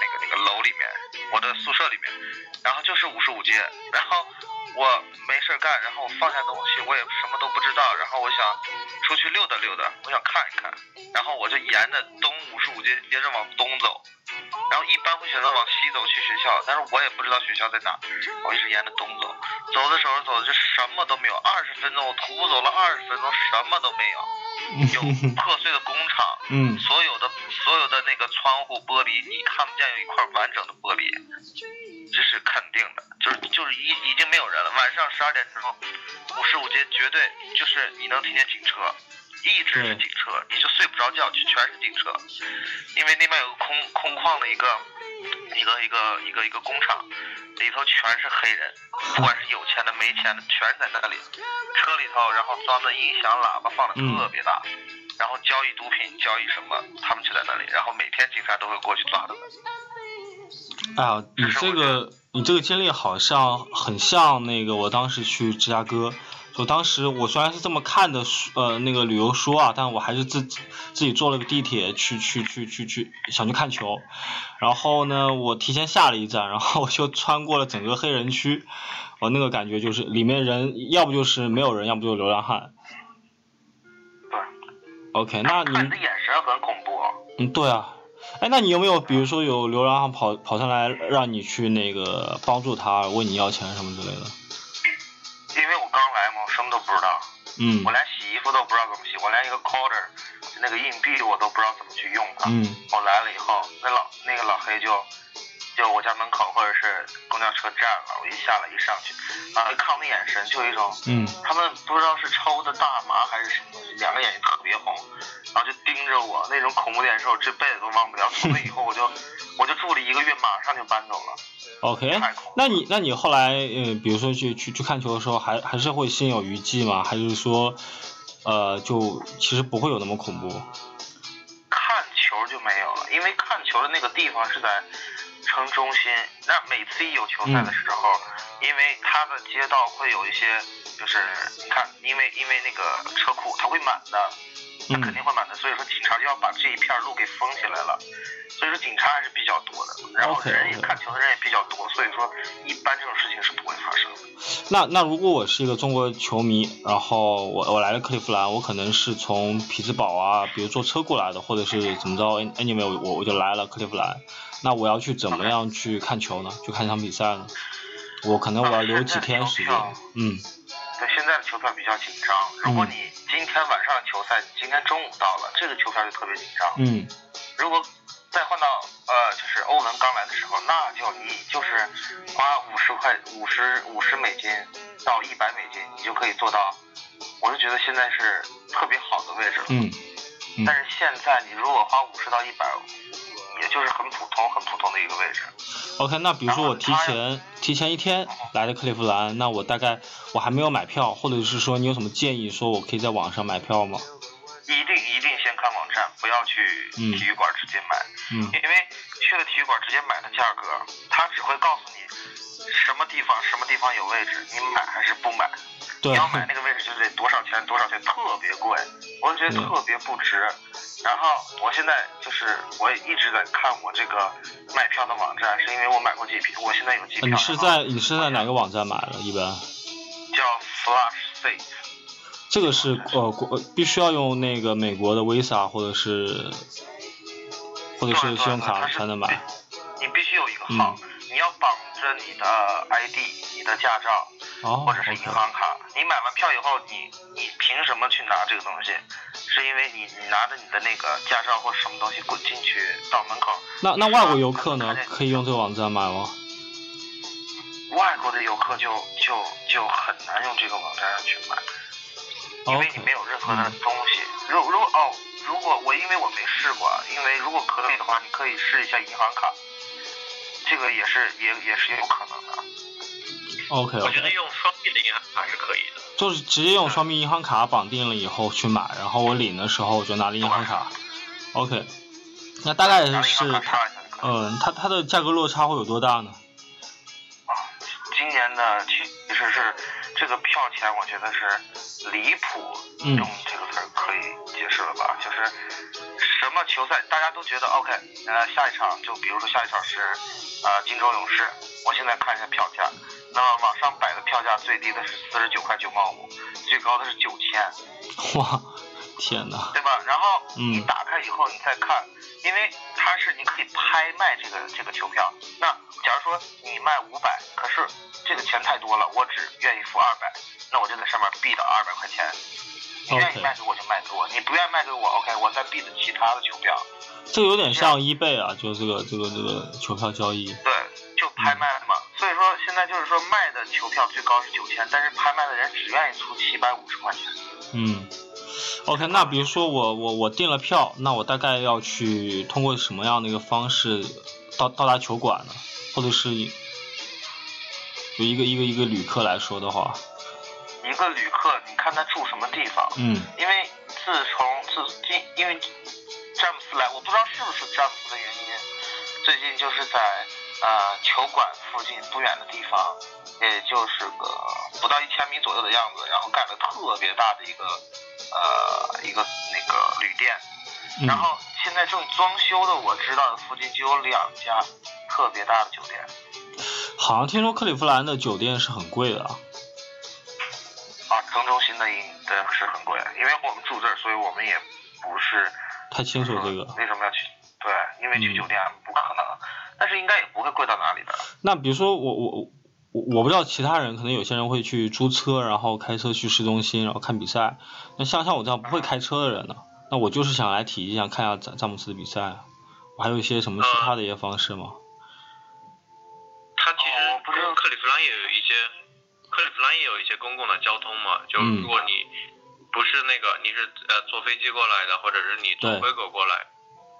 Speaker 2: 那个那个楼里面，我的宿舍里面，然后就是五十五街，然后我没事干，然后我放下东西，我也什么都不知道，然后我想出去溜达溜达，我想看一看，然后我就沿着东五十五街接着往东走，然后一般会选择往西走去学校，但是我也不知道学校在哪，我一直沿着东走，走的时候走的就什么都没有，二十分钟我徒步走了二十分钟，什么都没有，有破碎的工厂，
Speaker 1: 嗯。
Speaker 2: 所有的所有的那个窗户玻璃，你看不见有一块完整的玻璃，这是肯定的，就是就是已已经没有人了。晚上十二点之后，五十五街绝对就是你能听见警车，一直是警车，你就睡不着觉，就全是警车，因为那边有个空空旷的一个一个一个一个一个工厂，里头全是黑人，不管是有钱的没钱的，全在那里。车里头，然后装的音响喇叭放的特别大，然后交易毒品，交易什么，他们就在那里，然后每天警察都会过去抓他们。
Speaker 1: 哎呀，你这个你这个经历好像很像那个我当时去芝加哥，就当时我虽然是这么看的书呃那个旅游书啊，但我还是自己自己坐了个地铁去去去去去想去看球，然后呢我提前下了一站，然后我就穿过了整个黑人区，我那个感觉就是里面人要不就是没有人，要不就是流浪汉。
Speaker 2: 对
Speaker 1: ，OK，那你
Speaker 2: 看你的眼神很恐怖。
Speaker 1: 嗯，对啊。哎，那你有没有，比如说有流浪汉跑跑上来让你去那个帮助他，问你要钱什么之类的？
Speaker 2: 什么都不知道，
Speaker 1: 嗯。
Speaker 2: 我连洗衣服都不知道怎么洗，我连一个 quarter 那个硬币我都不知道怎么去用它。
Speaker 1: 嗯。
Speaker 2: 我来了以后，那老那个老黑就就我家门口或者是公交车站了，我一下来一上去，啊，一看我的眼神就有一种，
Speaker 1: 嗯
Speaker 2: 他们不知道是抽的大麻还是什么东西，两个眼睛特别红，然后就盯着我，那种恐怖眼神我这辈子都忘不了。从那以后 我就我就住了一个月，马上就搬走了。
Speaker 1: ，OK。那你那你后来嗯，比如说去去去看球的时候，还还是会心有余悸吗？还是说，呃，就其实不会有那么恐怖？
Speaker 2: 看球就没有了，因为看球的那个地方是在城中心。那每次一有球赛的时候，因为它的街道会有一些，就是你看，因为因为那个车库它会满的，它肯定会满的，所以说警察就要把这一片路给封起来了。所以说警察还是比较多的，然后人也看球的人也比较多，所以说一般这种事情是不会发生的。
Speaker 1: 那那如果我是一个中国球迷，然后我我来了克利夫兰，我可能是从匹兹堡啊，比如坐车过来的，或者是怎么着，anyway 我我我就来了克利夫兰，那我要去怎么样去看球呢？去看场比赛呢？我可能我要留几天时间，嗯
Speaker 2: 对，现在的球票比较紧张。如果
Speaker 1: 嗯
Speaker 2: 你今天晚上的球赛，你今天中午到了，这个球票就特别紧张。
Speaker 1: 嗯
Speaker 2: 如果再换到呃，就是欧文刚来的时候，那就你就是花五十块、五十五十美金到一百美金，你就可以做到。我就觉得现在是特别好的位置了。
Speaker 1: 嗯嗯
Speaker 2: 但是现在你如果花五十到一百，也就是很普通、很普通的一个位置。
Speaker 1: ，OK，那比如说我提前提前一天来的克利夫兰，那我大概我还没有买票，或者是说你有什么建议，说我可以在网上买票吗？
Speaker 2: 一定一定先看网站，不要去
Speaker 1: 嗯
Speaker 2: 体育馆直接买。
Speaker 1: 嗯
Speaker 2: 因为去了体育馆直接买的价格，他只会告诉你什么地方什么地方有位置，你买还是不买。
Speaker 1: 对
Speaker 2: 你要买那个位置就得多少钱多少钱，特别贵，我就觉得
Speaker 1: 嗯
Speaker 2: 特别不值。然后我现在就是我也一直在看我这个卖票的网站，是因为我买过机票，我现在有机票。
Speaker 1: 呃你是在你是在哪个网站买的？一般？
Speaker 2: 叫 Flash Safe，
Speaker 1: 这个是呃国必须要用那个美国的 Visa 或者是或者是信用卡才能买。
Speaker 2: 你必须有一个号，你要绑着你的 ID、你的驾照。或者是银行卡。你买完票以后，你你凭什么去拿这个东西？是因为你你拿着你的那个驾照或什么东西过进去到门口。
Speaker 1: 那那外国游客呢？可以用这个网站买吗？
Speaker 2: 外国的游客就就就很难用这个网站上去买，因为你没有任何的
Speaker 1: 嗯
Speaker 2: 东西。如如果哦，如果我因为我没试过，因为如果可以的话，你可以试一下银行卡，这个也是也也是有可能的。
Speaker 1: OK
Speaker 3: 我觉得用双币的银行卡是可以的。
Speaker 1: 就是直接用双币银行卡绑定了以后去买，然后我领的时候我就拿了银行卡。OK，那大概是。嗯，它它的价格落差会有多大呢？
Speaker 2: 啊，今年的其实是这个票钱我觉得是离谱，
Speaker 1: 嗯
Speaker 2: 用这个词儿可以解释了吧？就是什么球赛大家都觉得 OK，呃，下一场就比如说下一场是呃金州勇士，我现在看一下票价，那么网上摆的票价最低的是四十九块九毛五，最高的是九千，
Speaker 1: 哇，天哪！
Speaker 2: 对吧？然后
Speaker 1: 嗯
Speaker 2: 你打开以后你再看，因为它是你可以拍卖这个这个球票。那假如说你卖五百，可是这个钱太多了，我只愿意付二百，那我就在上面 bid 二百块钱。你愿意卖给我就卖给我，你不愿意卖给我，OK，我再 bid 其他的球票。
Speaker 1: 这个有点像 eBay 啊，就这个这个这个球票交易。
Speaker 2: 对，就拍卖嘛。所以说现在就是说卖的球票最高是九千，但是拍卖的人只愿意出七百五十块钱。
Speaker 1: 嗯，OK，那比如说我我我订了票，那我大概要去通过什么样的一个方式到到达球馆呢？或者是就一个一个一个旅客来说的话，
Speaker 2: 一个旅客，你看他住什么地方？
Speaker 1: 嗯
Speaker 2: 因为自从自今，因为詹姆斯来，我不知道是不是詹姆斯的原因，最近就是在呃球馆附近不远的地方，也就是个不到一千米左右的样子，然后盖了特别大的一个呃一个那个旅店，
Speaker 1: 嗯
Speaker 2: 然后现在正装修的，我知道的附近就有两家特别大的酒店。
Speaker 1: 好像听说克利夫兰的酒店是很贵的啊。
Speaker 2: 啊，城中心的应对是很贵，因为我们住这儿，所以我们也不是
Speaker 1: 太清楚这个。
Speaker 2: 为什么要去？对，因为去
Speaker 1: 嗯
Speaker 2: 酒店不可能，但是应该也不会贵到哪里的。
Speaker 1: 那比如说我我我我我不知道其他人，可能有些人会去租车，然后开车去市中心，然后看比赛。那像像我这样不会开车的人呢，那我就是想来体验一下，看一下詹詹姆斯的比赛啊。我还有一些什么其他的一些方式吗？
Speaker 3: 克利夫兰也有一些，克利夫兰也有一些公共的交通嘛，就
Speaker 1: 嗯
Speaker 3: 如果你不是那个你是呃坐飞机过来的，或者是你坐飞狗过来，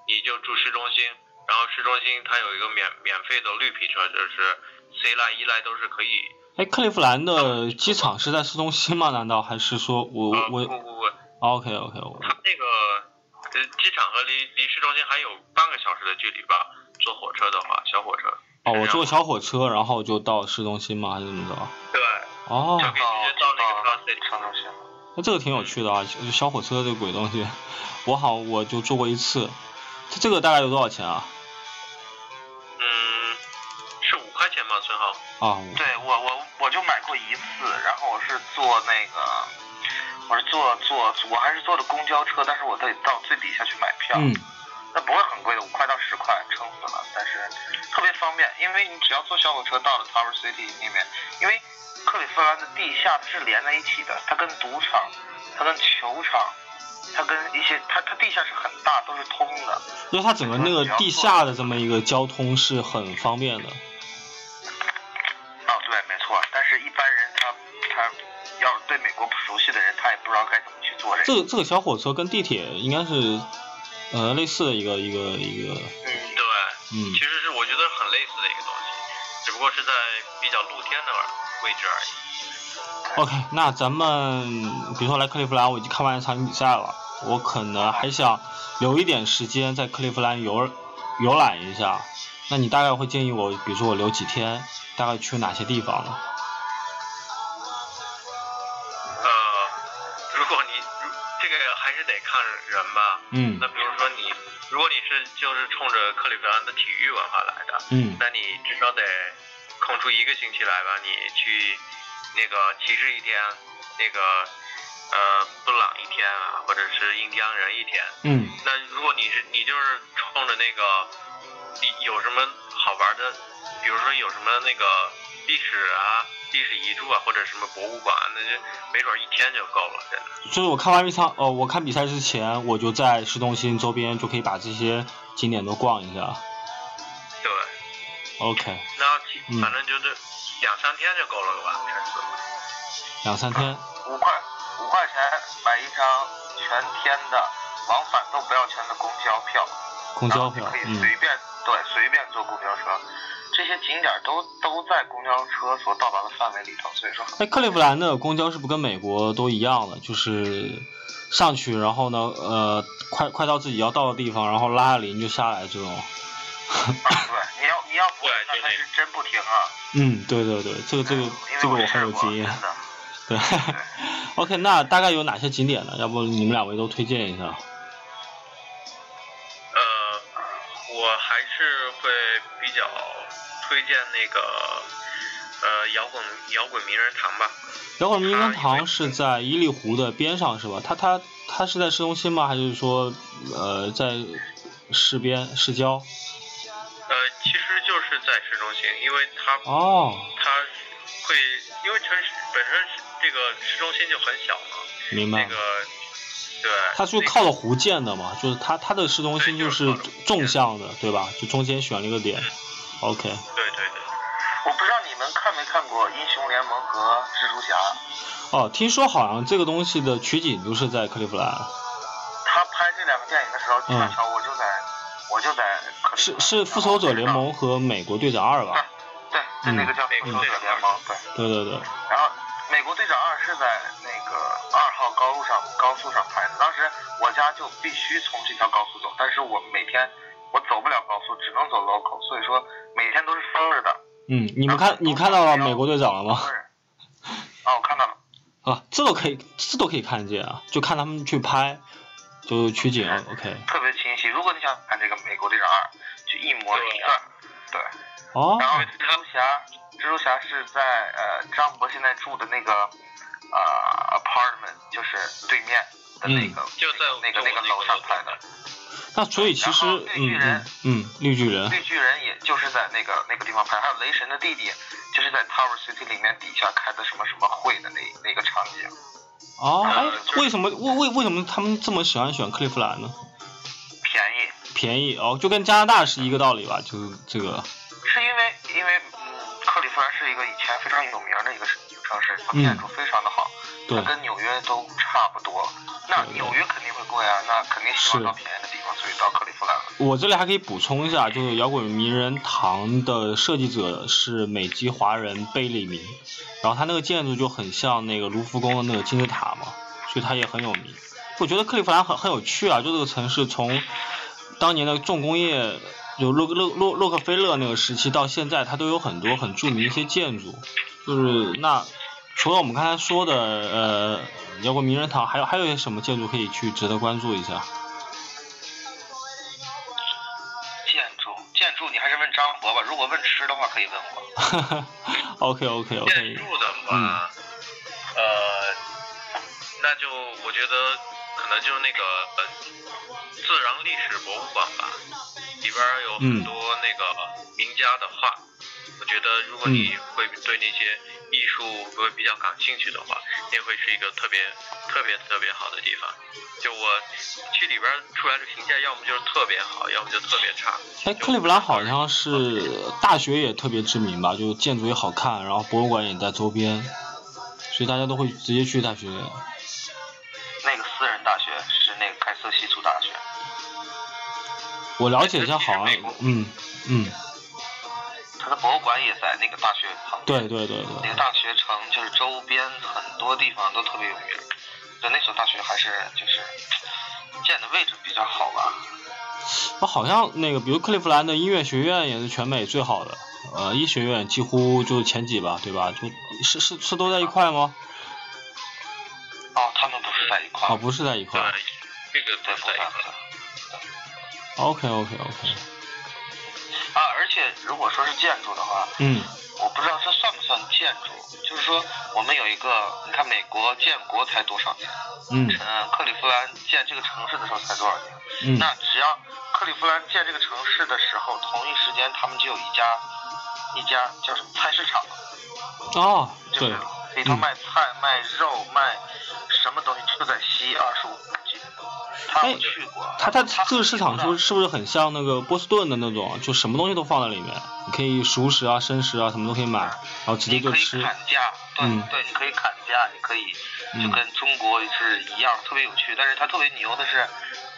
Speaker 3: 你就住市中心，然后市中心它有一个免免费的绿皮车，就是 C 来 E 来都是可以。
Speaker 1: 哎，克利夫兰的机场是在市中心吗？难道还是说我
Speaker 3: 呃，
Speaker 1: 我
Speaker 3: 不不不
Speaker 1: ，OK OK 我
Speaker 3: 它那个呃机场和离离市中心还有半个小时的距离吧，坐火车的话，小火车。
Speaker 1: 哦，我坐小火车，然后就到市中心吗？还是怎么着？
Speaker 3: 对，
Speaker 1: 哦，
Speaker 3: 就可以直接到那个 Plaza City
Speaker 2: 城中心。
Speaker 1: 那这个挺有趣的啊，就小火车这个鬼东西，我好我就坐过一次。这这个大概有多少钱啊？
Speaker 3: 嗯，是五块钱吗，孙浩？
Speaker 1: 啊，
Speaker 2: 对我我我就买过一次，然后我是坐那个，我是坐坐我还是坐的公交车，但是我得到最底下去买票。
Speaker 1: 嗯
Speaker 2: 那不会很贵的，五块到十块，撑死了。但是特别方便，因为你只要坐小火车到了 Tower City 那边，因为克利夫兰的地下它是连在一起的，它跟赌场，它跟球场，它跟一些它它地下是很大，都是通的。
Speaker 1: 因为它整个那个地下的这么一个交通是很方便的。
Speaker 2: 哦，对，没错。但是一般人他他要是对美国不熟悉的人，他也不知道该怎么去做这个。
Speaker 1: 这个这个小火车跟地铁应该是呃类似的一个一个一个，
Speaker 2: 嗯，
Speaker 3: 对，
Speaker 1: 嗯
Speaker 3: 其实是我觉得很类似的一个东西，只不过是在比较露天的位置而已。
Speaker 1: OK，那咱们比如说来克利夫兰，我已经看完一场比赛了，我可能还想留一点时间在克利夫兰游游览一下。那你大概会建议我，比如说我留几天，大概去哪些地方呢？
Speaker 3: 吧。
Speaker 1: 嗯
Speaker 3: 那比如说你，如果你是就是冲着克利夫兰的体育文化来的，
Speaker 1: 嗯
Speaker 3: 那你至少得空出一个星期来吧，你去那个骑士一天，那个呃布朗一天啊，或者是印第安人一天。
Speaker 1: 嗯
Speaker 3: 那如果你是你就是冲着那个有什么好玩的，比如说有什么那个历史啊、历史遗迹啊，或者什么博物馆，那就没准一天就够了，真的。
Speaker 1: 就是我看完一场，呃，我看比赛之前，我就在市中心周边就可以把这些景点都逛一下。
Speaker 3: 对
Speaker 1: ，OK，
Speaker 3: 然后其
Speaker 1: 嗯
Speaker 3: 反正就是两三天就够了吧，真是。
Speaker 1: 两三天。
Speaker 2: 五块五块钱买一张全天的往返都不要钱的公交票，
Speaker 1: 公交票
Speaker 2: 可以，
Speaker 1: 嗯
Speaker 2: 随便、对随便坐公交车，这些景点都都在公交车所到达的范围里头，所以说很
Speaker 1: 哎，克利夫兰的公交是不是跟美国都一样的？就是上去，然后呢，呃，快快到自己要到的地方，然后拉下铃就下来这种。
Speaker 2: 对，你要你要不
Speaker 3: 那
Speaker 2: 他是真不停啊。
Speaker 1: 嗯，对对对，这个这个这个我很有经验。对，OK，那大概有哪些景点呢？要不你们两位都推荐一下？
Speaker 3: 我还是会比较推荐那个呃摇滚摇滚名人堂吧。
Speaker 1: 摇滚名人堂是在伊利湖的边上是吧？它它它是在市中心吗？还是说呃在市边市郊？
Speaker 3: 呃，其实就是在市中心，因为它
Speaker 1: 哦，
Speaker 3: 它会因为城市本身是这个市中心就很小嘛，
Speaker 1: 明白。
Speaker 3: 那个对。
Speaker 1: 它是靠着湖建的嘛？就是它它的市中心就是纵向的，对吧？就中间选了一个点。OK。
Speaker 3: 对对对。
Speaker 2: 我不知道你们看没看过《英雄联盟》和《蜘蛛侠》。
Speaker 1: 哦，听说好像这个东西的取景都是在克利夫兰。
Speaker 2: 他拍这两个电影的时候，恰巧我就在，我就在克利夫兰。
Speaker 1: 是是《复仇者联盟》和《美国队长二》吧？
Speaker 2: 对，对，那个叫《复仇者联盟》，对。
Speaker 1: 对对对。
Speaker 2: 然后，《美国队长二》是在那个二号高路上高速上拍的，当时我家就必须从这条高速走，但是我每天我走不了高速，只能走 local，所以说每天都是封着的。
Speaker 1: 嗯，你们看，你看到了美国队长了吗？
Speaker 2: 哦，我看到了。
Speaker 1: 啊，这都可以，这都可以看见啊，就看他们去拍，就取景，OK。
Speaker 2: 特别清晰。如果你想看这个《美国队长二》，就一模一样。对。
Speaker 1: 哦。
Speaker 2: 然后蜘蛛侠，蜘蛛侠是在呃张博现在住的那个呃 apartment，就是对面的那个，
Speaker 3: 就在
Speaker 2: 那个那个楼上拍的。
Speaker 1: 那所以其实，嗯嗯嗯，绿巨人，
Speaker 2: 绿巨人也就是在那个那个地方拍，还有雷神的弟弟，就是在 Tower City 里面底下开的什么什么会的那那个场景。
Speaker 1: 哦，哎，为什么为为为什么他们这么喜欢选克利夫兰呢？
Speaker 2: 便宜。
Speaker 1: 便宜哦，就跟加拿大是一个道理吧，就是这个。
Speaker 2: 是因为因为嗯，克利夫兰是一个以前非常有名的一个城市，它建筑非常的好，
Speaker 1: 它
Speaker 2: 跟纽约都差不多。那纽约肯定会贵啊，那肯定希望到便宜的地方，所以到克利夫兰了。
Speaker 1: 我这里还可以补充一下，就是摇滚名人堂的设计者是美籍华人贝利明，然后他那个建筑就很像那个卢浮宫的那个金字塔嘛，所以他也很有名。我觉得克利夫兰很很有趣啊，就这个城市从当年的重工业，就洛洛洛洛克菲勒那个时期到现在，它都有很多很著名的一些建筑，就是那。除了我们刚才说的呃摇滚名人堂，还有还有一些什么建筑可以去值得关注一下？
Speaker 2: 建筑建筑，你还是问张博吧。如果问吃的话，可以问
Speaker 1: 我。OK OK OK。
Speaker 3: 建筑的话，呃，那就我觉得可能就是那个呃自然历史博物馆吧，里边有很多那个名家的画。我觉得如果你会对那些艺术会比较感兴趣的话，那会是一个特别特别特别好的地方。就我去里边出来的评价，要么就是特别好，要么就特别差。
Speaker 1: 哎，克利夫兰好像是大学也特别知名吧，就建筑也好看，然后博物馆也在周边，所以大家都会直接去大学。我了解一下，好像嗯嗯。
Speaker 2: 它的博物馆也在那个大学旁
Speaker 1: 边。对对对对。
Speaker 2: 那个大学城就是周边很多地方都特别有名，就那所大学还是就是建的位置比较好吧。
Speaker 1: 啊，好像那个比如克利夫兰的音乐学院也是全美最好的，呃，医学院几乎就是前几吧，对吧？就是是是都在一块吗？
Speaker 2: 哦，他们不是在一块。
Speaker 1: 哦，不是在一块。
Speaker 3: 这个在在一块。
Speaker 1: OK OK OK。
Speaker 2: 啊，而且如果说是建筑的话，
Speaker 1: 嗯，
Speaker 2: 我不知道这算不算建筑。就是说，我们有一个，你看美国建国才多少年？
Speaker 1: 嗯。
Speaker 2: 克利夫兰建这个城市的时候才多少年？
Speaker 1: 嗯。
Speaker 2: 那只要克利夫兰建这个城市的时候，同一时间他们就有一家一家叫什么菜市场？
Speaker 1: 哦，
Speaker 2: 对。里头卖菜、卖肉、卖什么东西，就在西二十五街。
Speaker 1: 哎，他他这个市场是是不是很像那个波士顿的那种，就什么东西都放在里面，你可以熟食啊、生食啊，什么都可以买，然后直接就吃。
Speaker 2: 砍价，对对，你可以砍价，你可以就跟中国是一样，特别有趣。但是它特别牛的是，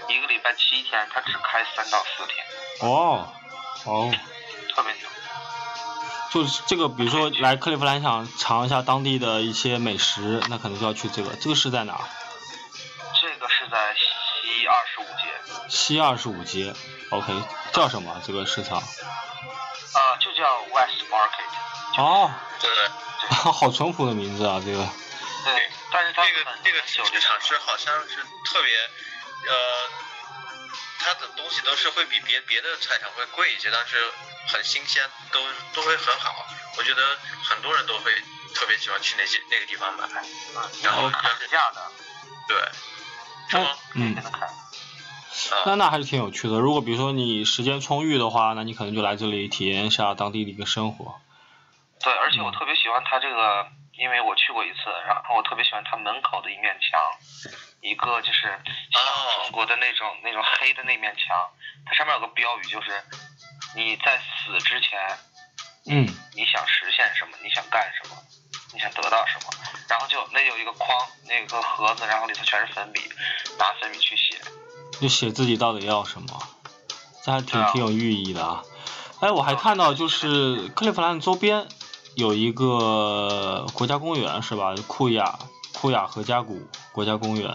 Speaker 2: 一个礼拜七天，它只开三到四天。
Speaker 1: 哦，哦。
Speaker 2: 特别牛。
Speaker 1: 就是这个，比如说来克利夫兰想尝一下当地的一些美食，那可能就要去这个。这个是在哪？
Speaker 2: 这个是在。西二十五街，
Speaker 1: 西二十五街，OK，叫什么这个市场？
Speaker 2: 啊，就叫 West Market。
Speaker 1: 哦，
Speaker 2: 对 对。
Speaker 1: 好淳朴的名字啊，这个。
Speaker 2: 对，但是它
Speaker 3: 这个这个
Speaker 2: 很久
Speaker 3: 这个场是好像是特别，呃，它的东西都是会比别别的菜场会贵一些，但是很新鲜，都都会很好。我觉得很多人都会特别喜欢去那些那个地方买。
Speaker 2: 嗯，
Speaker 3: 然后
Speaker 2: 有砍价的，
Speaker 3: 对，是吗？
Speaker 1: 嗯。那
Speaker 3: 啊，
Speaker 1: 那还是挺有趣的。如果比如说你时间充裕的话，那你可能就来这里体验一下当地的一个生活。
Speaker 2: 对，而且
Speaker 1: 嗯
Speaker 2: 我特别喜欢它这个，因为我去过一次，然后我特别喜欢它门口的一面墙，一个就是像
Speaker 3: 哦。
Speaker 2: 中国的那种、那种黑的那面墙，它上面有个标语，就是你在死之前
Speaker 1: 嗯，
Speaker 2: 你想实现什么，你想干什么，你想得到什么，然后就那有一个框，那个盒子，然后里头全是粉笔，拿粉笔去写。
Speaker 1: 就写自己到底要什么，这还挺
Speaker 2: 啊。
Speaker 1: 挺有寓意的啊。哎，我还看到就是克利夫兰周边有一个国家公园是吧？库亚库雅和加谷国家公园。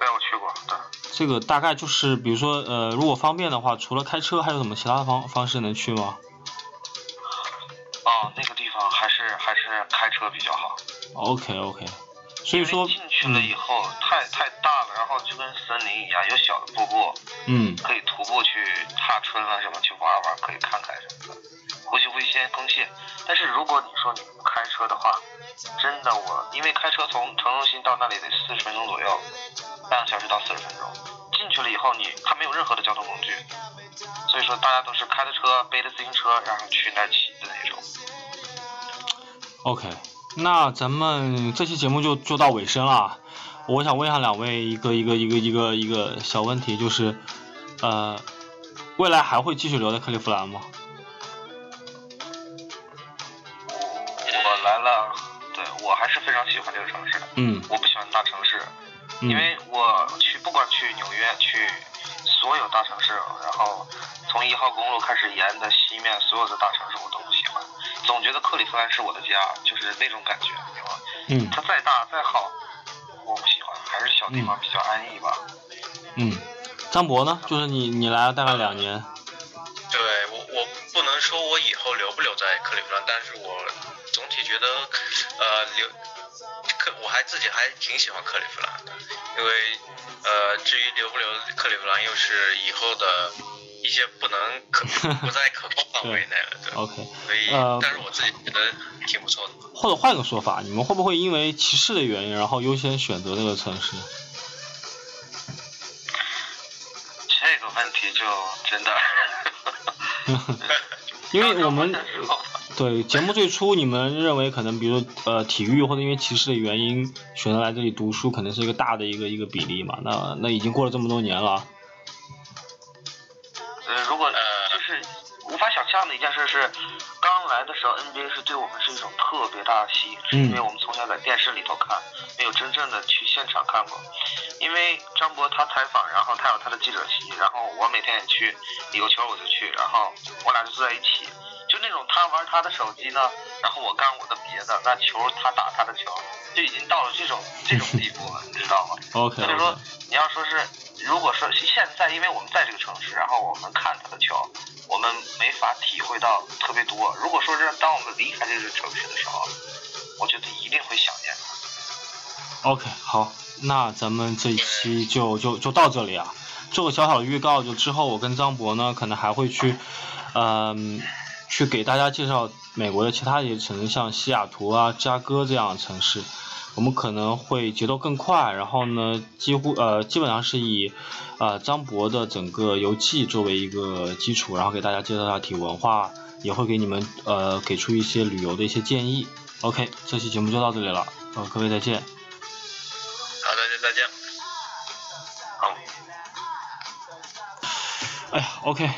Speaker 2: 没有去过，对。
Speaker 1: 这个大概就是，比如说，呃，如果方便的话，除了开车，还有什么其他的方方式能去吗
Speaker 2: 哦，那个地方还是还是开车比较好。
Speaker 1: ？OK OK，所以说
Speaker 2: 进去了以
Speaker 1: 嗯
Speaker 2: 后、太太大了，然后就跟森林一样，有小的瀑布，
Speaker 1: 嗯
Speaker 2: 可以徒步去踏春啊什么去玩玩，可以看看什么的，呼吸呼吸先更泻。但是如果你说你不开车的话，真的我因为开车从城中心到那里得四十分钟左右，半个小时到四十分钟。进去了以后你还没有任何的交通工具，所以说大家都是开着车背着自行车然后去那儿骑的那种。
Speaker 1: OK，那咱们这期节目就就到尾声了。我想问一下两位一个一个一个一个一个小问题，就是，呃，未来还会继续留在克利夫兰吗？
Speaker 2: 非常喜欢这个城市的。
Speaker 1: 嗯
Speaker 2: 我不喜欢大城市，
Speaker 1: 嗯
Speaker 2: 因为我去不管去纽约，去所有大城市，然后从一号公路开始沿的西面所有的大城市我都不喜欢，总觉得克利夫兰是我的家，就是那种感觉，你明白吗？
Speaker 1: 嗯
Speaker 2: 它再大再好，我不喜欢，还是小地方比较安逸吧。
Speaker 1: 嗯，张博呢？就是你你来了大概两年，
Speaker 3: 对我我不能说我以后留不留在克利夫兰，但是我总体觉得，呃，留克我还自己还挺喜欢克利夫兰的，因为呃，至于留不留克利夫兰，又是以后的一些不能可 不在可控范围内了，对
Speaker 1: ，OK，
Speaker 3: 所以
Speaker 1: 呃
Speaker 3: 但是我自己觉得挺不错的。
Speaker 1: 或者换个说法，你们会不会因为歧视的原因，然后优先选择这个城市？
Speaker 2: 这个问题就真的
Speaker 1: 因为我们对节目最初你们认为可能比如呃体育或者因为歧视的原因选择来这里读书，可能是一个大的一个一个比例嘛。那那已经过了这么多年了，
Speaker 2: 呃，如果
Speaker 3: 呃
Speaker 2: 就是无法想象的一件事是，刚来的时候 NBA 是对我们是一种特别大的吸引，是因为我们从小在电视里头看，没有真正的去现场看过。因为张博他采访，然后他有他的记者席，然后我每天也去，有球我就去，然后我俩就坐在一起，就那种他玩他的手机呢，然后我干我的别的，那球他打他的球，就已经到了这种 这种地步了，你知道吗
Speaker 1: ？OK
Speaker 2: 所以说你要说是，如果说现在，因为我们在这个城市，然后我们看他的球，我们没法体会到特别多。如果说是当我们离开这个城市的时候，我觉得一定会想念他。
Speaker 1: OK，好，那咱们这一期就就就到这里啊。做个小小的预告，就之后我跟张博呢，可能还会去，嗯、去给大家介绍美国的其他一些城市，像西雅图啊、芝加哥这样的城市。我们可能会节奏更快，然后呢，几乎呃基本上是以呃张博的整个游记作为一个基础，然后给大家介绍一下体文化，也会给你们呃给出一些旅游的一些建议。OK，这期节目就到这里了，呃，各位再见。
Speaker 3: 好的，再见。
Speaker 2: 好。
Speaker 1: 哎呀，OK，